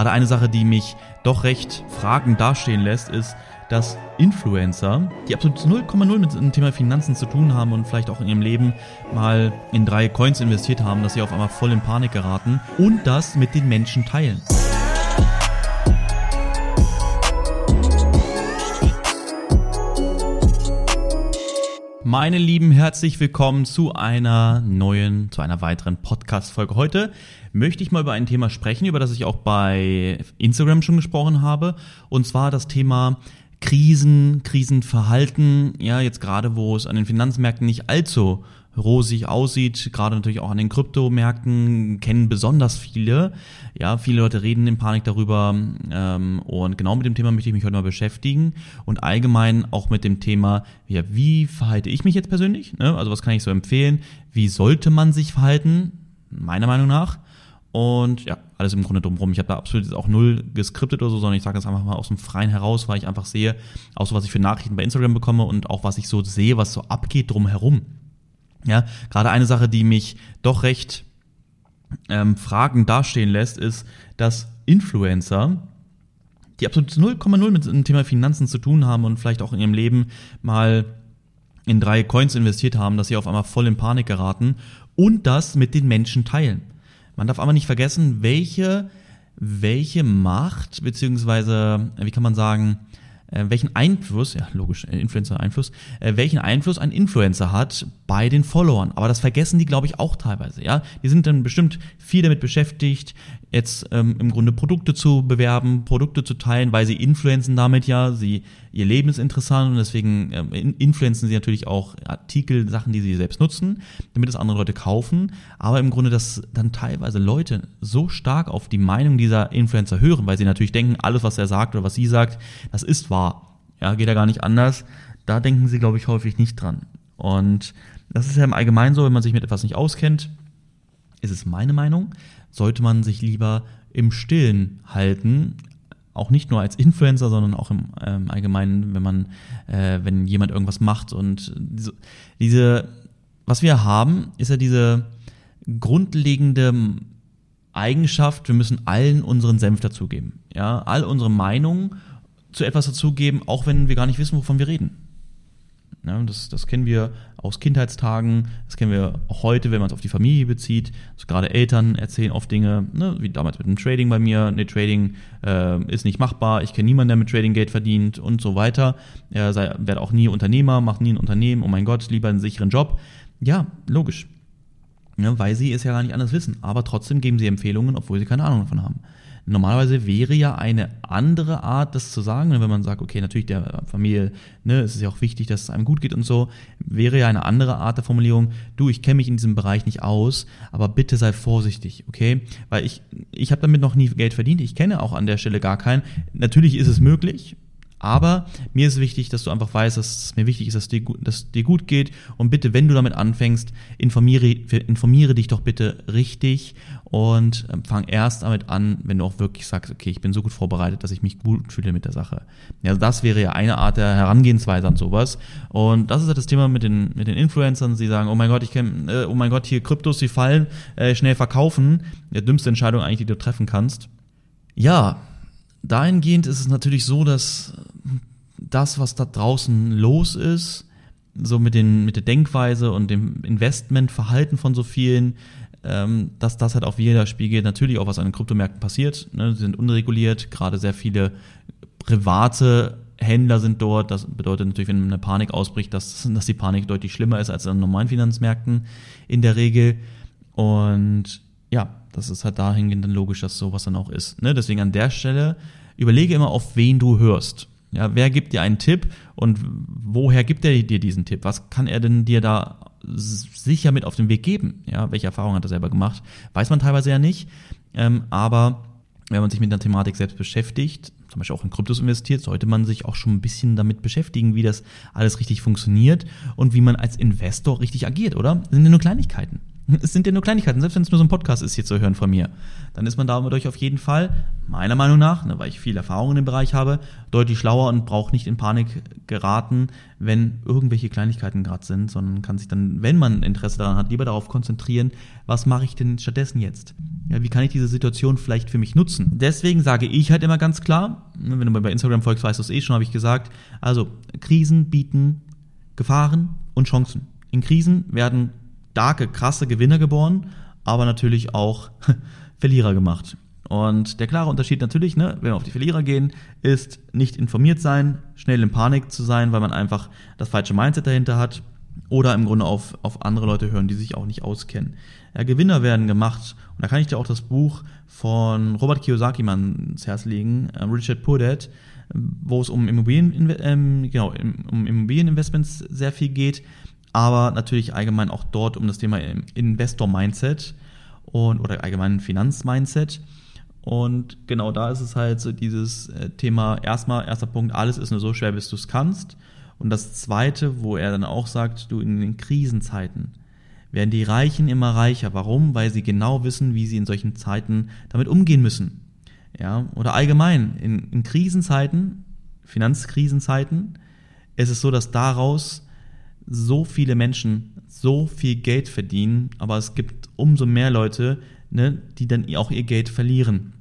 Gerade eine Sache, die mich doch recht fragend dastehen lässt, ist, dass Influencer, die absolut 0,0 mit dem Thema Finanzen zu tun haben und vielleicht auch in ihrem Leben mal in drei Coins investiert haben, dass sie auf einmal voll in Panik geraten und das mit den Menschen teilen. Meine Lieben, herzlich willkommen zu einer neuen, zu einer weiteren Podcast-Folge. Heute möchte ich mal über ein Thema sprechen, über das ich auch bei Instagram schon gesprochen habe. Und zwar das Thema Krisen, Krisenverhalten. Ja, jetzt gerade, wo es an den Finanzmärkten nicht allzu rosig aussieht, gerade natürlich auch an den Kryptomärkten, kennen besonders viele. Ja, viele Leute reden in Panik darüber ähm, und genau mit dem Thema möchte ich mich heute mal beschäftigen und allgemein auch mit dem Thema, ja, wie verhalte ich mich jetzt persönlich? Ne? Also was kann ich so empfehlen? Wie sollte man sich verhalten? Meiner Meinung nach. Und ja, alles im Grunde drumherum. Ich habe da absolut auch null geskriptet oder so, sondern ich sage das einfach mal aus dem Freien heraus, weil ich einfach sehe, auch so was ich für Nachrichten bei Instagram bekomme und auch was ich so sehe, was so abgeht drumherum. Ja, gerade eine Sache, die mich doch recht ähm, fragend dastehen lässt, ist, dass Influencer, die absolut 0,0 mit dem Thema Finanzen zu tun haben und vielleicht auch in ihrem Leben mal in drei Coins investiert haben, dass sie auf einmal voll in Panik geraten und das mit den Menschen teilen. Man darf aber nicht vergessen, welche, welche Macht, beziehungsweise, wie kann man sagen, äh, welchen Einfluss, ja logisch, äh, Influencer-Einfluss, äh, welchen Einfluss ein Influencer hat bei den Followern. Aber das vergessen die, glaube ich, auch teilweise. Ja, die sind dann bestimmt viel damit beschäftigt, jetzt ähm, im Grunde Produkte zu bewerben, Produkte zu teilen, weil sie influenzen damit ja, sie ihr Leben ist interessant und deswegen ähm, influenzen sie natürlich auch Artikel, Sachen, die sie selbst nutzen, damit es andere Leute kaufen. Aber im Grunde, dass dann teilweise Leute so stark auf die Meinung dieser Influencer hören, weil sie natürlich denken, alles, was er sagt oder was sie sagt, das ist wahr. Ja, geht ja gar nicht anders. Da denken sie, glaube ich, häufig nicht dran. Und das ist ja im Allgemeinen so, wenn man sich mit etwas nicht auskennt, ist es meine Meinung, sollte man sich lieber im Stillen halten, auch nicht nur als Influencer, sondern auch im ähm, Allgemeinen, wenn man, äh, wenn jemand irgendwas macht und diese, diese, was wir haben, ist ja diese grundlegende Eigenschaft, wir müssen allen unseren Senf dazugeben. Ja, all unsere Meinungen zu etwas dazugeben, auch wenn wir gar nicht wissen, wovon wir reden. Ja, das, das kennen wir aus Kindheitstagen, das kennen wir auch heute, wenn man es auf die Familie bezieht. Also gerade Eltern erzählen oft Dinge, ne, wie damals mit dem Trading bei mir. Ne, Trading äh, ist nicht machbar, ich kenne niemanden, der mit Trading Geld verdient und so weiter. Er sei, werde auch nie Unternehmer, macht nie ein Unternehmen, oh mein Gott, lieber einen sicheren Job. Ja, logisch. Ja, weil sie es ja gar nicht anders wissen. Aber trotzdem geben sie Empfehlungen, obwohl sie keine Ahnung davon haben. Normalerweise wäre ja eine andere Art, das zu sagen, wenn man sagt, okay, natürlich der Familie, ne, es ist ja auch wichtig, dass es einem gut geht und so, wäre ja eine andere Art der Formulierung, du, ich kenne mich in diesem Bereich nicht aus, aber bitte sei vorsichtig, okay? Weil ich, ich habe damit noch nie Geld verdient, ich kenne auch an der Stelle gar keinen. Natürlich ist es möglich, aber mir ist wichtig, dass du einfach weißt, dass es mir wichtig ist, dass dir, dass dir gut geht. Und bitte, wenn du damit anfängst, informiere, informiere dich doch bitte richtig und ähm, fang erst damit an, wenn du auch wirklich sagst, okay, ich bin so gut vorbereitet, dass ich mich gut fühle mit der Sache. Ja, das wäre ja eine Art der Herangehensweise an sowas. Und das ist halt das Thema mit den, mit den Influencern. Sie sagen, oh mein Gott, ich kenne, äh, oh mein Gott, hier Kryptos, die fallen, äh, schnell verkaufen. Die dümmste Entscheidung eigentlich, die du treffen kannst. Ja, dahingehend ist es natürlich so, dass das, was da draußen los ist, so mit, den, mit der Denkweise und dem Investmentverhalten von so vielen, ähm, dass das halt auf jeder spiegelt. Natürlich auch, was an den Kryptomärkten passiert. Ne? Sie sind unreguliert, gerade sehr viele private Händler sind dort. Das bedeutet natürlich, wenn eine Panik ausbricht, dass, dass die Panik deutlich schlimmer ist als an normalen Finanzmärkten in der Regel. Und ja, das ist halt dahingehend dann logisch, dass sowas dann auch ist. Ne? Deswegen an der Stelle überlege immer, auf wen du hörst. Ja, wer gibt dir einen Tipp und woher gibt er dir diesen Tipp? Was kann er denn dir da sicher mit auf den Weg geben? Ja, welche Erfahrungen hat er selber gemacht? Weiß man teilweise ja nicht. Ähm, aber wenn man sich mit der Thematik selbst beschäftigt, zum Beispiel auch in Kryptos investiert, sollte man sich auch schon ein bisschen damit beschäftigen, wie das alles richtig funktioniert und wie man als Investor richtig agiert, oder? Das sind ja nur Kleinigkeiten. Es sind ja nur Kleinigkeiten, selbst wenn es nur so ein Podcast ist hier zu hören von mir. Dann ist man dadurch auf jeden Fall meiner Meinung nach, ne, weil ich viel Erfahrung in dem Bereich habe, deutlich schlauer und braucht nicht in Panik geraten, wenn irgendwelche Kleinigkeiten gerade sind, sondern kann sich dann, wenn man Interesse daran hat, lieber darauf konzentrieren, was mache ich denn stattdessen jetzt? Ja, wie kann ich diese Situation vielleicht für mich nutzen? Deswegen sage ich halt immer ganz klar, ne, wenn du mir bei Instagram folgst, weißt du es eh schon, habe ich gesagt, also Krisen bieten Gefahren und Chancen. In Krisen werden starke, krasse Gewinner geboren, aber natürlich auch Verlierer gemacht. Und der klare Unterschied natürlich, ne, wenn wir auf die Verlierer gehen, ist nicht informiert sein, schnell in Panik zu sein, weil man einfach das falsche Mindset dahinter hat oder im Grunde auf, auf andere Leute hören, die sich auch nicht auskennen. Ja, Gewinner werden gemacht und da kann ich dir auch das Buch von Robert Kiyosaki mal ins Herz legen, äh, Richard Dad, wo es um, Immobilien, ähm, genau, um Immobilieninvestments sehr viel geht, aber natürlich allgemein auch dort um das Thema Investor-Mindset oder allgemein Finanz-Mindset. Und genau da ist es halt so dieses äh, Thema, erstmal, erster Punkt, alles ist nur so schwer, bis du es kannst. Und das zweite, wo er dann auch sagt, du in den Krisenzeiten werden die Reichen immer reicher. Warum? Weil sie genau wissen, wie sie in solchen Zeiten damit umgehen müssen. Ja, oder allgemein, in, in Krisenzeiten, Finanzkrisenzeiten, ist es so, dass daraus so viele Menschen so viel Geld verdienen, aber es gibt umso mehr Leute, ne, die dann auch ihr Geld verlieren.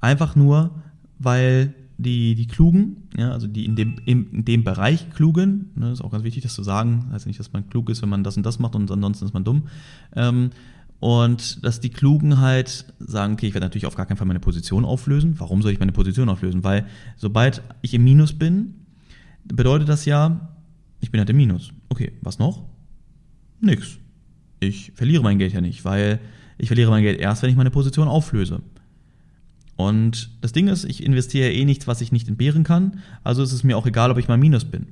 Einfach nur, weil die, die Klugen, ja, also die in dem, in dem Bereich Klugen, ne, ist auch ganz wichtig, das zu sagen, heißt nicht, dass man klug ist, wenn man das und das macht und ansonsten ist man dumm. Ähm, und dass die Klugen halt sagen, okay, ich werde natürlich auf gar keinen Fall meine Position auflösen. Warum soll ich meine Position auflösen? Weil sobald ich im Minus bin, bedeutet das ja, ich bin halt im Minus. Okay, was noch? Nix. Ich verliere mein Geld ja nicht, weil ich verliere mein Geld erst, wenn ich meine Position auflöse. Und das Ding ist, ich investiere eh nichts, was ich nicht entbehren kann, also ist es mir auch egal, ob ich mal Minus bin.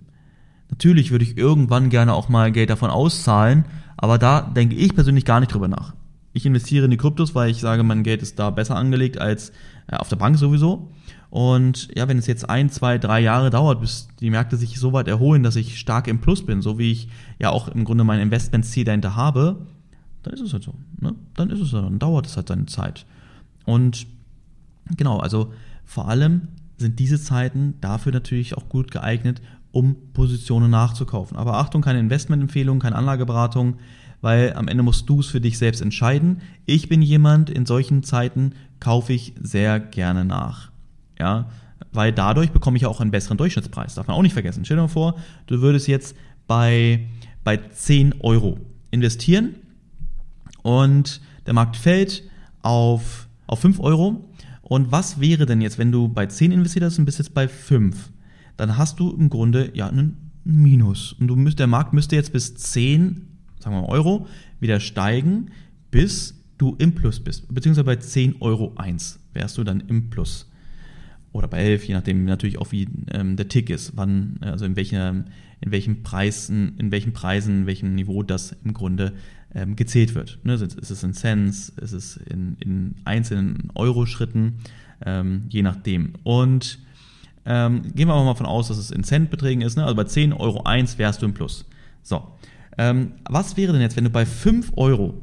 Natürlich würde ich irgendwann gerne auch mal Geld davon auszahlen, aber da denke ich persönlich gar nicht drüber nach. Ich investiere in die Kryptos, weil ich sage, mein Geld ist da besser angelegt als äh, auf der Bank sowieso. Und ja, wenn es jetzt ein, zwei, drei Jahre dauert, bis die Märkte sich so weit erholen, dass ich stark im Plus bin, so wie ich ja auch im Grunde mein Investmentziel dahinter habe, dann ist es halt so. Ne? Dann ist es so, dann dauert es halt seine Zeit. Und genau, also vor allem sind diese Zeiten dafür natürlich auch gut geeignet, um Positionen nachzukaufen. Aber Achtung, keine Investmentempfehlung, keine Anlageberatung, weil am Ende musst du es für dich selbst entscheiden. Ich bin jemand, in solchen Zeiten kaufe ich sehr gerne nach. Ja, weil dadurch bekomme ich auch einen besseren Durchschnittspreis. Darf man auch nicht vergessen. Stell dir mal vor, du würdest jetzt bei, bei 10 Euro investieren und der Markt fällt auf, auf 5 Euro. Und was wäre denn jetzt, wenn du bei 10 investiert hast und bist jetzt bei 5? Dann hast du im Grunde ja einen Minus. Und du müsst, der Markt müsste jetzt bis 10, sagen wir mal Euro, wieder steigen, bis du im Plus bist. Beziehungsweise bei 10 Euro 1 wärst du dann im Plus. Oder bei 11, je nachdem natürlich auch wie ähm, der Tick ist, wann, also in welcher, in welchen Preisen, in welchen Preisen, in welchem Niveau das im Grunde ähm, gezählt wird. Ne? Ist es in Cents, ist es in, in einzelnen Euro-Schritten, ähm, je nachdem. Und ähm, gehen wir mal davon aus, dass es in Centbeträgen ist. Ne? Also bei 10 Euro 1 wärst du im Plus. So. Ähm, was wäre denn jetzt, wenn du bei 5 Euro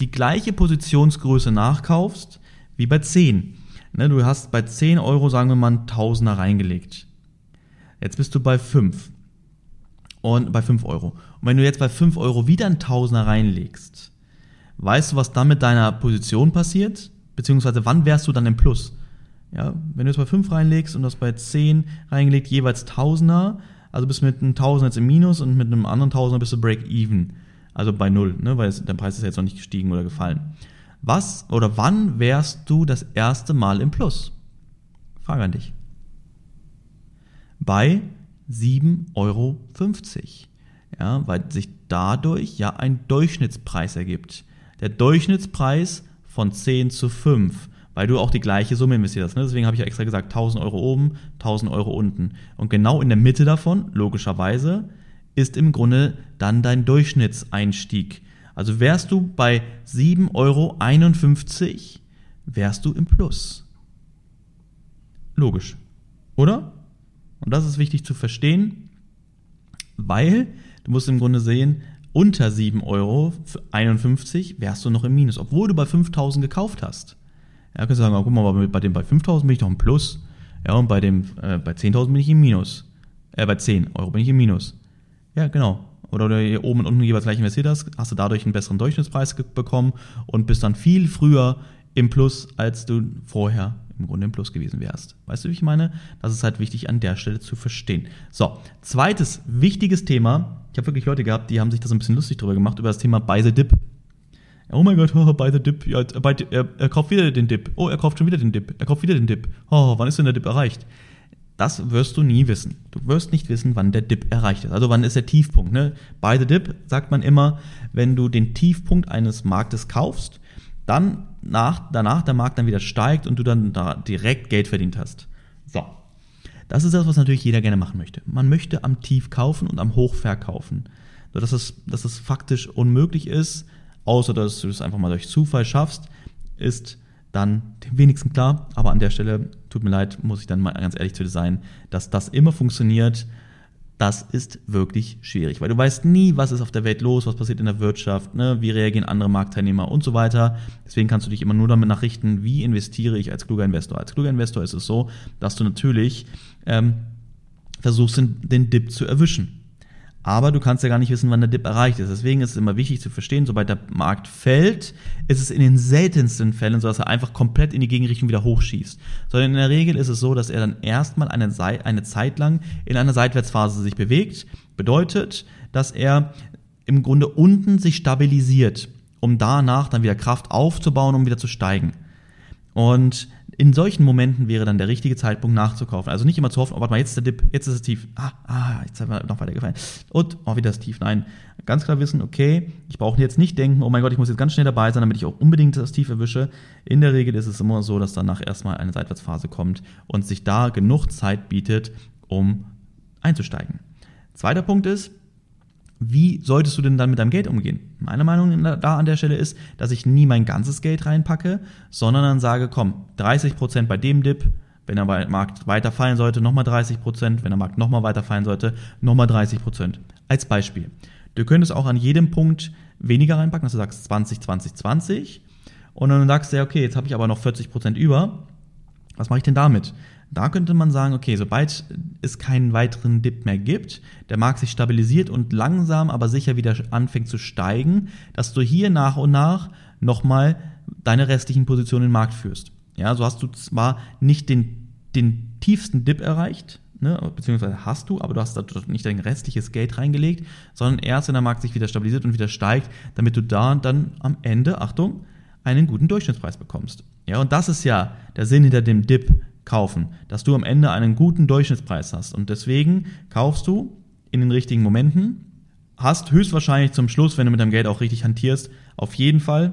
die gleiche Positionsgröße nachkaufst wie bei 10? Ne, du hast bei 10 Euro, sagen wir mal, einen Tausender reingelegt. Jetzt bist du bei 5 und bei 5 Euro. Und wenn du jetzt bei 5 Euro wieder einen Tausender reinlegst, weißt du, was dann mit deiner Position passiert? Beziehungsweise wann wärst du dann im Plus? Ja, wenn du jetzt bei 5 reinlegst und das bei 10 reingelegt, jeweils Tausender, also bist du mit einem Tausender jetzt im Minus und mit einem anderen Tausender bist du Break-Even. Also bei Null, ne, weil es, der Preis ist jetzt noch nicht gestiegen oder gefallen. Was oder wann wärst du das erste Mal im Plus? Frage an dich. Bei 7,50 Euro. Ja, weil sich dadurch ja ein Durchschnittspreis ergibt. Der Durchschnittspreis von 10 zu 5, weil du auch die gleiche Summe investiert hast. Ne? Deswegen habe ich ja extra gesagt, 1000 Euro oben, 1000 Euro unten. Und genau in der Mitte davon, logischerweise, ist im Grunde dann dein Durchschnittseinstieg. Also wärst du bei 7,51 Euro, wärst du im Plus. Logisch. Oder? Und das ist wichtig zu verstehen, weil du musst im Grunde sehen, unter 7,51 Euro wärst du noch im Minus, obwohl du bei 5000 gekauft hast. Ja, kannst du sagen, oh, guck mal, bei dem bei 5000 bin ich doch im Plus. Ja, und bei äh, bei 10.000 bin ich im Minus. Äh, bei 10 Euro bin ich im Minus. Ja, genau. Oder hier oben und unten jeweils gleich investiert hast, hast du dadurch einen besseren Durchschnittspreis bekommen und bist dann viel früher im Plus, als du vorher im Grunde im Plus gewesen wärst. Weißt du, wie ich meine? Das ist halt wichtig an der Stelle zu verstehen. So, zweites wichtiges Thema. Ich habe wirklich Leute gehabt, die haben sich das ein bisschen lustig drüber gemacht, über das Thema Buy the Dip. Oh mein Gott, oh, buy the Dip. Ja, buy, er, er, kauft wieder den Dip. Oh, er kauft schon wieder den Dip. Er kauft wieder den Dip. Oh, wann ist denn der Dip erreicht? Das wirst du nie wissen. Du wirst nicht wissen, wann der Dip erreicht ist. Also wann ist der Tiefpunkt. Ne? Buy the Dip sagt man immer, wenn du den Tiefpunkt eines Marktes kaufst, dann nach, danach der Markt dann wieder steigt und du dann da direkt Geld verdient hast. So. Das ist das, was natürlich jeder gerne machen möchte. Man möchte am Tief kaufen und am Hoch verkaufen. So dass es, dass es faktisch unmöglich ist, außer dass du es einfach mal durch Zufall schaffst, ist dann dem wenigsten klar. Aber an der Stelle, tut mir leid, muss ich dann mal ganz ehrlich zu dir sein, dass das immer funktioniert das ist wirklich schwierig, weil du weißt nie, was ist auf der Welt los, was passiert in der Wirtschaft, ne, wie reagieren andere Marktteilnehmer und so weiter. Deswegen kannst du dich immer nur damit nachrichten, wie investiere ich als kluger Investor. Als kluger Investor ist es so, dass du natürlich ähm, versuchst, den, den Dip zu erwischen. Aber du kannst ja gar nicht wissen, wann der Dip erreicht ist. Deswegen ist es immer wichtig zu verstehen, sobald der Markt fällt, ist es in den seltensten Fällen so, dass er einfach komplett in die Gegenrichtung wieder hochschießt. Sondern in der Regel ist es so, dass er dann erstmal eine, eine Zeit lang in einer Seitwärtsphase sich bewegt. Bedeutet, dass er im Grunde unten sich stabilisiert, um danach dann wieder Kraft aufzubauen, um wieder zu steigen. Und in solchen Momenten wäre dann der richtige Zeitpunkt nachzukaufen. Also nicht immer zu hoffen, oh, warte mal, jetzt ist der Dip, jetzt ist es tief. Ah, ah, jetzt haben wir noch weiter gefallen. Und, oh, wieder das Tief. Nein, ganz klar wissen, okay, ich brauche jetzt nicht denken, oh mein Gott, ich muss jetzt ganz schnell dabei sein, damit ich auch unbedingt das Tief erwische. In der Regel ist es immer so, dass danach erstmal eine Seitwärtsphase kommt und sich da genug Zeit bietet, um einzusteigen. Zweiter Punkt ist, wie solltest du denn dann mit deinem Geld umgehen? Meine Meinung da an der Stelle ist, dass ich nie mein ganzes Geld reinpacke, sondern dann sage, komm, 30% bei dem Dip, wenn der Markt weiter fallen sollte, nochmal 30%, wenn der Markt nochmal weiter fallen sollte, nochmal 30%. Als Beispiel. Du könntest auch an jedem Punkt weniger reinpacken, dass du sagst 20, 20, 20 und dann sagst du, ja, okay, jetzt habe ich aber noch 40% über. Was mache ich denn damit? Da könnte man sagen, okay, sobald es keinen weiteren Dip mehr gibt, der Markt sich stabilisiert und langsam, aber sicher wieder anfängt zu steigen, dass du hier nach und nach nochmal deine restlichen Positionen im Markt führst. Ja, so hast du zwar nicht den, den tiefsten Dip erreicht, ne, beziehungsweise hast du, aber du hast da nicht dein restliches Geld reingelegt, sondern erst, wenn der Markt sich wieder stabilisiert und wieder steigt, damit du da dann am Ende, Achtung, einen guten Durchschnittspreis bekommst. Ja, und das ist ja der Sinn hinter dem Dip kaufen, dass du am Ende einen guten Durchschnittspreis hast. Und deswegen kaufst du in den richtigen Momenten, hast höchstwahrscheinlich zum Schluss, wenn du mit deinem Geld auch richtig hantierst, auf jeden Fall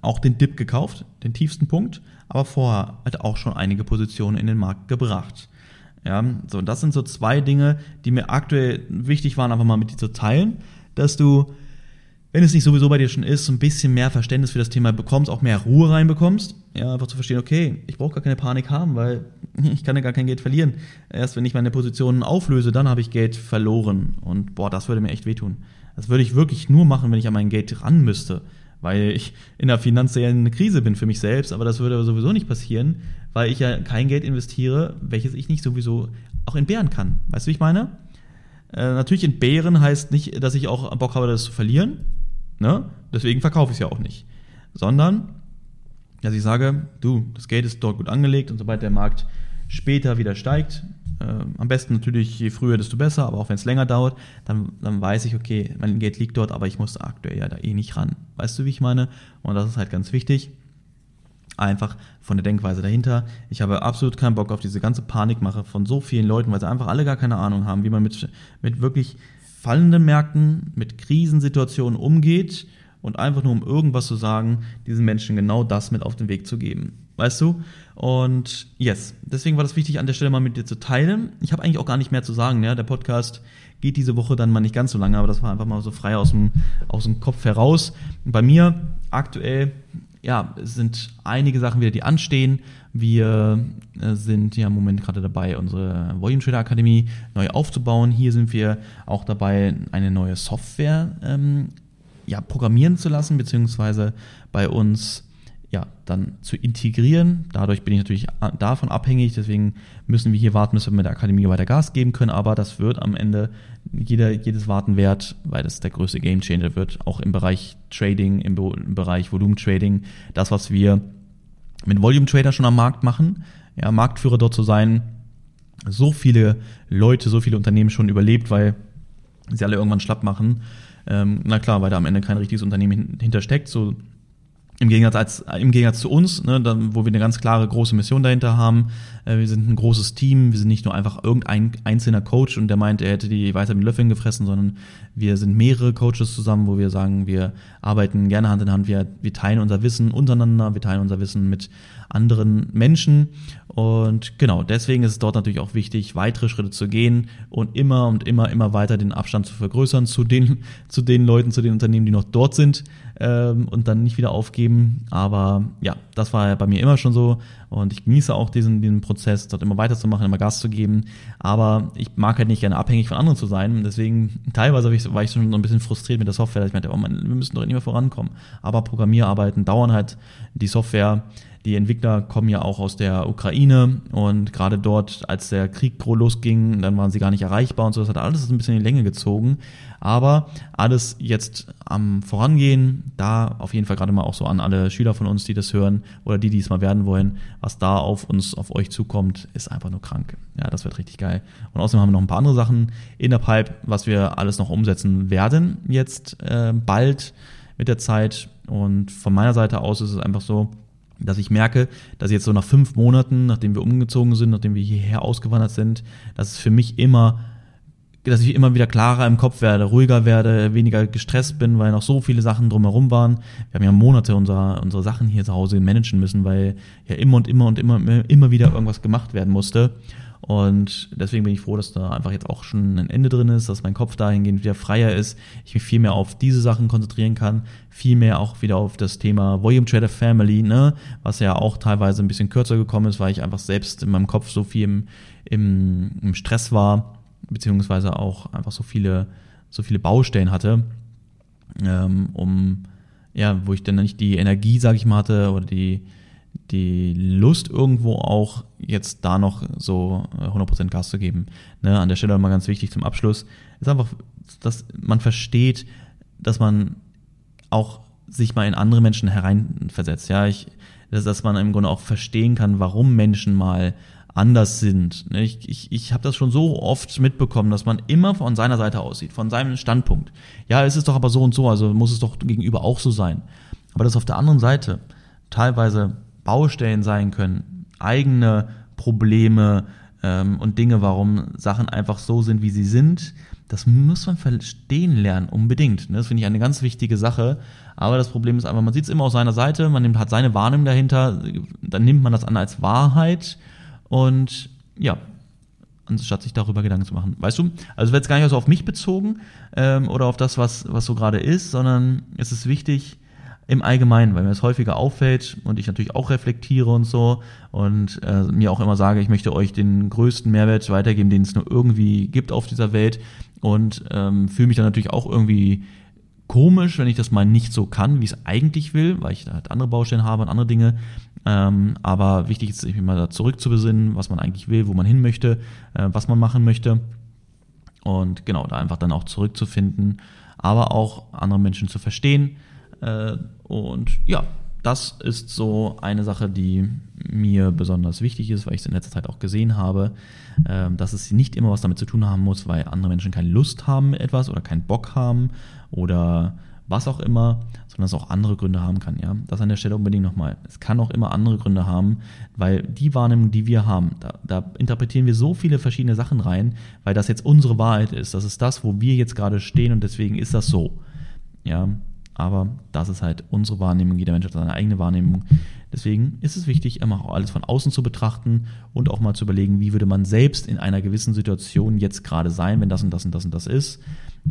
auch den Dip gekauft, den tiefsten Punkt, aber vorher hat auch schon einige Positionen in den Markt gebracht. Ja, so, das sind so zwei Dinge, die mir aktuell wichtig waren, einfach mal mit dir zu teilen, dass du wenn es nicht sowieso bei dir schon ist, so ein bisschen mehr Verständnis für das Thema bekommst, auch mehr Ruhe reinbekommst. Ja, einfach zu verstehen, okay, ich brauche gar keine Panik haben, weil ich kann ja gar kein Geld verlieren. Erst wenn ich meine Positionen auflöse, dann habe ich Geld verloren. Und boah, das würde mir echt wehtun. Das würde ich wirklich nur machen, wenn ich an mein Geld ran müsste. Weil ich in einer finanziellen Krise bin für mich selbst, aber das würde sowieso nicht passieren, weil ich ja kein Geld investiere, welches ich nicht sowieso auch entbehren kann. Weißt du, wie ich meine? Äh, natürlich entbehren heißt nicht, dass ich auch Bock habe, das zu verlieren. Ne? Deswegen verkaufe ich es ja auch nicht. Sondern, dass ich sage, du, das Geld ist dort gut angelegt und sobald der Markt später wieder steigt, äh, am besten natürlich je früher, desto besser, aber auch wenn es länger dauert, dann, dann weiß ich, okay, mein Geld liegt dort, aber ich muss aktuell ja da eh nicht ran. Weißt du, wie ich meine? Und das ist halt ganz wichtig. Einfach von der Denkweise dahinter. Ich habe absolut keinen Bock auf diese ganze Panikmache von so vielen Leuten, weil sie einfach alle gar keine Ahnung haben, wie man mit, mit wirklich fallenden Märkten, mit Krisensituationen umgeht und einfach nur um irgendwas zu sagen, diesen Menschen genau das mit auf den Weg zu geben. Weißt du? Und yes, deswegen war das wichtig, an der Stelle mal mit dir zu teilen. Ich habe eigentlich auch gar nicht mehr zu sagen. Ja? Der Podcast geht diese Woche dann mal nicht ganz so lange, aber das war einfach mal so frei aus dem, aus dem Kopf heraus. Bei mir aktuell ja, es sind einige Sachen wieder, die anstehen. Wir äh, sind ja im Moment gerade dabei, unsere Volume Trader Akademie neu aufzubauen. Hier sind wir auch dabei, eine neue Software ähm, ja, programmieren zu lassen, beziehungsweise bei uns ja, dann zu integrieren. Dadurch bin ich natürlich davon abhängig, deswegen müssen wir hier warten, bis wir mit der Akademie weiter Gas geben können, aber das wird am Ende jeder, jedes Warten wert, weil das der größte Gamechanger wird, auch im Bereich Trading, im, im Bereich Volumentrading. Das, was wir mit Volume Trader schon am Markt machen, ja, Marktführer dort zu sein, so viele Leute, so viele Unternehmen schon überlebt, weil sie alle irgendwann schlapp machen. Ähm, na klar, weil da am Ende kein richtiges Unternehmen hintersteckt, so im Gegensatz, als, im Gegensatz zu uns, ne, dann, wo wir eine ganz klare große Mission dahinter haben. Äh, wir sind ein großes Team, wir sind nicht nur einfach irgendein einzelner Coach und der meint, er hätte die weiter mit Löffeln gefressen, sondern wir sind mehrere Coaches zusammen, wo wir sagen, wir arbeiten gerne Hand in Hand, wir, wir teilen unser Wissen untereinander, wir teilen unser Wissen mit anderen Menschen. Und genau, deswegen ist es dort natürlich auch wichtig, weitere Schritte zu gehen und immer und immer, immer weiter den Abstand zu vergrößern zu den, zu den Leuten, zu den Unternehmen, die noch dort sind ähm, und dann nicht wieder aufgeben. Aber ja, das war bei mir immer schon so und ich genieße auch diesen, diesen Prozess, dort immer weiterzumachen, immer Gas zu geben. Aber ich mag halt nicht gerne abhängig von anderen zu sein. Deswegen teilweise ich, war ich schon so ein bisschen frustriert mit der Software. Ich meinte, oh man, wir müssen doch nicht mehr vorankommen. Aber Programmierarbeiten dauern halt die Software die Entwickler kommen ja auch aus der Ukraine und gerade dort, als der Krieg losging, dann waren sie gar nicht erreichbar und so. Das hat alles ein bisschen in die Länge gezogen. Aber alles jetzt am Vorangehen, da auf jeden Fall gerade mal auch so an alle Schüler von uns, die das hören oder die, die es mal werden wollen, was da auf uns, auf euch zukommt, ist einfach nur krank. Ja, das wird richtig geil. Und außerdem haben wir noch ein paar andere Sachen in der Pipe, was wir alles noch umsetzen werden jetzt äh, bald mit der Zeit. Und von meiner Seite aus ist es einfach so, dass ich merke, dass jetzt so nach fünf Monaten, nachdem wir umgezogen sind, nachdem wir hierher ausgewandert sind, dass es für mich immer, dass ich immer wieder klarer im Kopf werde, ruhiger werde, weniger gestresst bin, weil noch so viele Sachen drumherum waren. Wir haben ja Monate unsere, unsere Sachen hier zu Hause managen müssen, weil ja immer und immer und immer, immer wieder irgendwas gemacht werden musste. Und deswegen bin ich froh, dass da einfach jetzt auch schon ein Ende drin ist, dass mein Kopf dahingehend wieder freier ist, ich mich viel mehr auf diese Sachen konzentrieren kann, viel mehr auch wieder auf das Thema Volume Trader Family, ne, was ja auch teilweise ein bisschen kürzer gekommen ist, weil ich einfach selbst in meinem Kopf so viel im, im, im Stress war, beziehungsweise auch einfach so viele, so viele Baustellen hatte, ähm, um ja, wo ich dann nicht die Energie, sag ich mal, hatte oder die, die Lust irgendwo auch jetzt da noch so 100% äh, Gas zu geben. Ne, an der Stelle mal ganz wichtig zum Abschluss, ist einfach, dass man versteht, dass man auch sich mal in andere Menschen hereinversetzt. Ja, ich, dass, dass man im Grunde auch verstehen kann, warum Menschen mal anders sind. Ne, ich, ich, ich habe das schon so oft mitbekommen, dass man immer von seiner Seite aussieht, von seinem Standpunkt. Ja, es ist doch aber so und so, also muss es doch gegenüber auch so sein. Aber das auf der anderen Seite teilweise Baustellen sein können, eigene Probleme ähm, und Dinge, warum Sachen einfach so sind, wie sie sind. Das muss man verstehen lernen, unbedingt. Ne? Das finde ich eine ganz wichtige Sache. Aber das Problem ist einfach, man sieht es immer aus seiner Seite, man nimmt, hat seine Wahrnehmung dahinter, dann nimmt man das an als Wahrheit und ja, anstatt sich darüber Gedanken zu machen. Weißt du? Also wird es gar nicht so auf mich bezogen ähm, oder auf das, was, was so gerade ist, sondern es ist wichtig, im Allgemeinen, weil mir das häufiger auffällt und ich natürlich auch reflektiere und so und äh, mir auch immer sage, ich möchte euch den größten Mehrwert weitergeben, den es nur irgendwie gibt auf dieser Welt und ähm, fühle mich dann natürlich auch irgendwie komisch, wenn ich das mal nicht so kann, wie es eigentlich will, weil ich da halt andere Baustellen habe und andere Dinge. Ähm, aber wichtig ist, sich mal da zurück zu besinnen, was man eigentlich will, wo man hin möchte, äh, was man machen möchte. Und genau, da einfach dann auch zurückzufinden, aber auch andere Menschen zu verstehen und ja, das ist so eine Sache, die mir besonders wichtig ist, weil ich es in letzter Zeit auch gesehen habe, ähm, dass es nicht immer was damit zu tun haben muss, weil andere Menschen keine Lust haben mit etwas oder keinen Bock haben oder was auch immer, sondern es auch andere Gründe haben kann, ja. Das an der Stelle unbedingt nochmal. Es kann auch immer andere Gründe haben, weil die Wahrnehmung, die wir haben, da, da interpretieren wir so viele verschiedene Sachen rein, weil das jetzt unsere Wahrheit ist. Das ist das, wo wir jetzt gerade stehen und deswegen ist das so. Ja, aber das ist halt unsere Wahrnehmung. Jeder Mensch hat seine eigene Wahrnehmung. Deswegen ist es wichtig, immer auch alles von außen zu betrachten und auch mal zu überlegen, wie würde man selbst in einer gewissen Situation jetzt gerade sein, wenn das und das und das und das ist,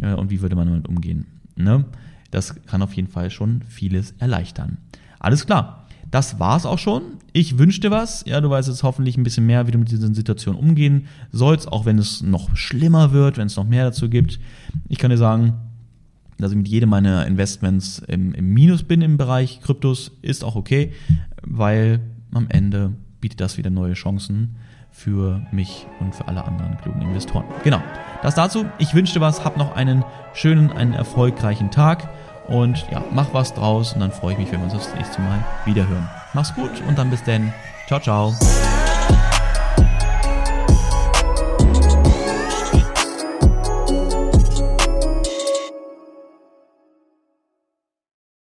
äh, und wie würde man damit umgehen. Ne? Das kann auf jeden Fall schon vieles erleichtern. Alles klar. Das war's auch schon. Ich wünsche dir was. Ja, du weißt jetzt hoffentlich ein bisschen mehr, wie du mit diesen Situationen umgehen sollst, auch wenn es noch schlimmer wird, wenn es noch mehr dazu gibt. Ich kann dir sagen, dass ich mit jedem meiner Investments im, im Minus bin im Bereich Kryptos, ist auch okay, weil am Ende bietet das wieder neue Chancen für mich und für alle anderen klugen Investoren. Genau, das dazu. Ich wünsche dir was, hab noch einen schönen, einen erfolgreichen Tag und ja, mach was draus und dann freue ich mich, wenn wir uns das nächste Mal wieder hören. Mach's gut und dann bis denn. Ciao, ciao.